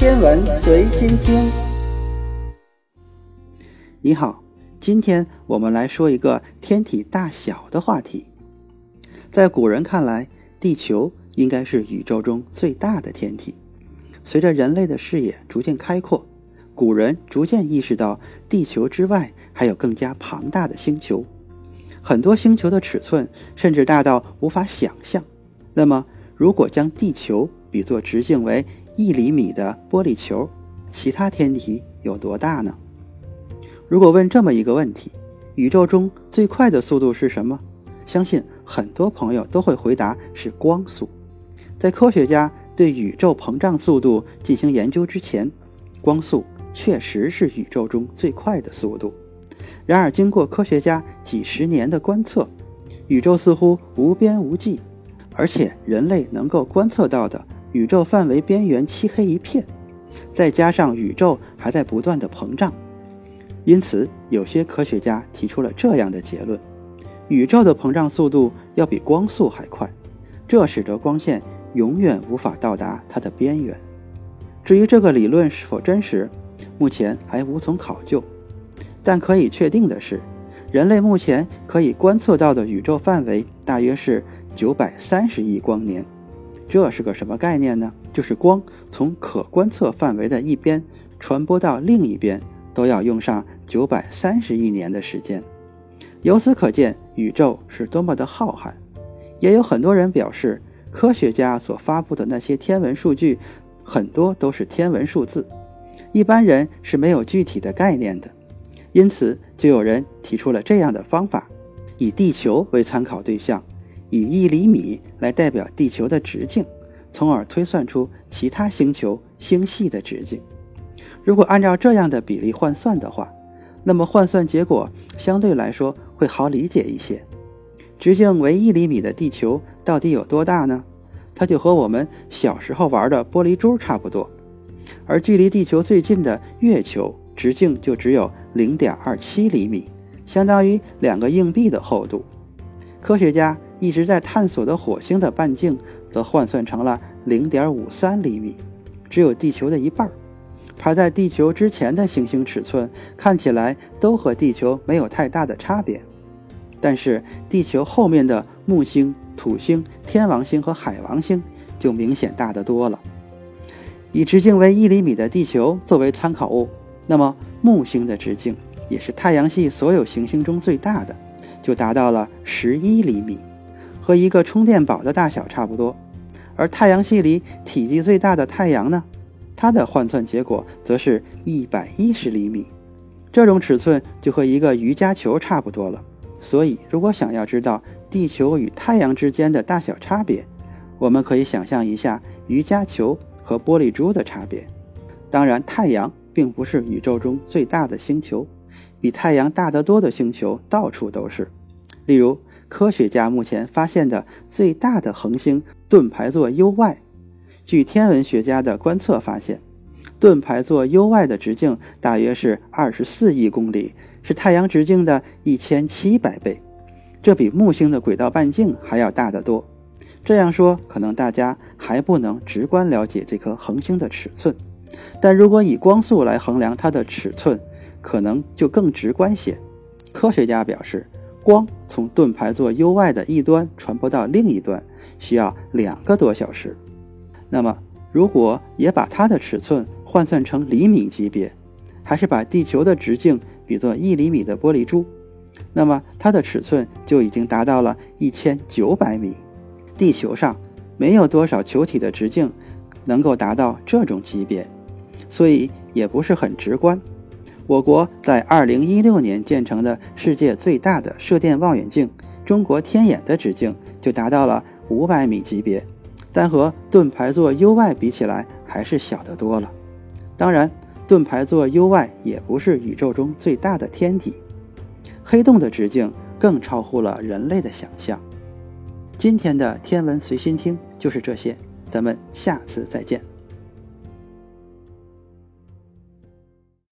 天文随心听。你好，今天我们来说一个天体大小的话题。在古人看来，地球应该是宇宙中最大的天体。随着人类的视野逐渐开阔，古人逐渐意识到，地球之外还有更加庞大的星球，很多星球的尺寸甚至大到无法想象。那么，如果将地球比作直径为一厘米的玻璃球，其他天体有多大呢？如果问这么一个问题：宇宙中最快的速度是什么？相信很多朋友都会回答是光速。在科学家对宇宙膨胀速度进行研究之前，光速确实是宇宙中最快的速度。然而，经过科学家几十年的观测，宇宙似乎无边无际，而且人类能够观测到的宇宙范围边缘漆黑一片，再加上宇宙还在不断的膨胀，因此有些科学家提出了这样的结论。宇宙的膨胀速度要比光速还快，这使得光线永远无法到达它的边缘。至于这个理论是否真实，目前还无从考究。但可以确定的是，人类目前可以观测到的宇宙范围大约是九百三十亿光年。这是个什么概念呢？就是光从可观测范围的一边传播到另一边，都要用上九百三十亿年的时间。由此可见，宇宙是多么的浩瀚。也有很多人表示，科学家所发布的那些天文数据，很多都是天文数字，一般人是没有具体的概念的。因此，就有人提出了这样的方法：以地球为参考对象，以一厘米来代表地球的直径，从而推算出其他星球星系的直径。如果按照这样的比例换算的话，那么换算结果相对来说。会好理解一些。直径为一厘米的地球到底有多大呢？它就和我们小时候玩的玻璃珠差不多。而距离地球最近的月球，直径就只有零点二七厘米，相当于两个硬币的厚度。科学家一直在探索的火星的半径，则换算成了零点五三厘米，只有地球的一半。排在地球之前的行星尺寸看起来都和地球没有太大的差别。但是地球后面的木星、土星、天王星和海王星就明显大得多了。以直径为一厘米的地球作为参考物，那么木星的直径也是太阳系所有行星中最大的，就达到了十一厘米，和一个充电宝的大小差不多。而太阳系里体积最大的太阳呢，它的换算结果则是一百一十厘米，这种尺寸就和一个瑜伽球差不多了。所以，如果想要知道地球与太阳之间的大小差别，我们可以想象一下瑜伽球和玻璃珠的差别。当然，太阳并不是宇宙中最大的星球，比太阳大得多的星球到处都是。例如，科学家目前发现的最大的恒星盾牌座 U-Y，据天文学家的观测发现，盾牌座 U-Y 的直径大约是二十四亿公里。是太阳直径的一千七百倍，这比木星的轨道半径还要大得多。这样说，可能大家还不能直观了解这颗恒星的尺寸，但如果以光速来衡量它的尺寸，可能就更直观些。科学家表示，光从盾牌座 U-Y 的一端传播到另一端需要两个多小时。那么，如果也把它的尺寸换算成厘米级别，还是把地球的直径。比作一厘米的玻璃珠，那么它的尺寸就已经达到了一千九百米。地球上没有多少球体的直径能够达到这种级别，所以也不是很直观。我国在二零一六年建成的世界最大的射电望远镜——中国天眼的直径就达到了五百米级别，但和盾牌座 U-Y 比起来还是小得多了。当然。盾牌座 U-Y 也不是宇宙中最大的天体，黑洞的直径更超乎了人类的想象。今天的天文随心听就是这些，咱们下次再见。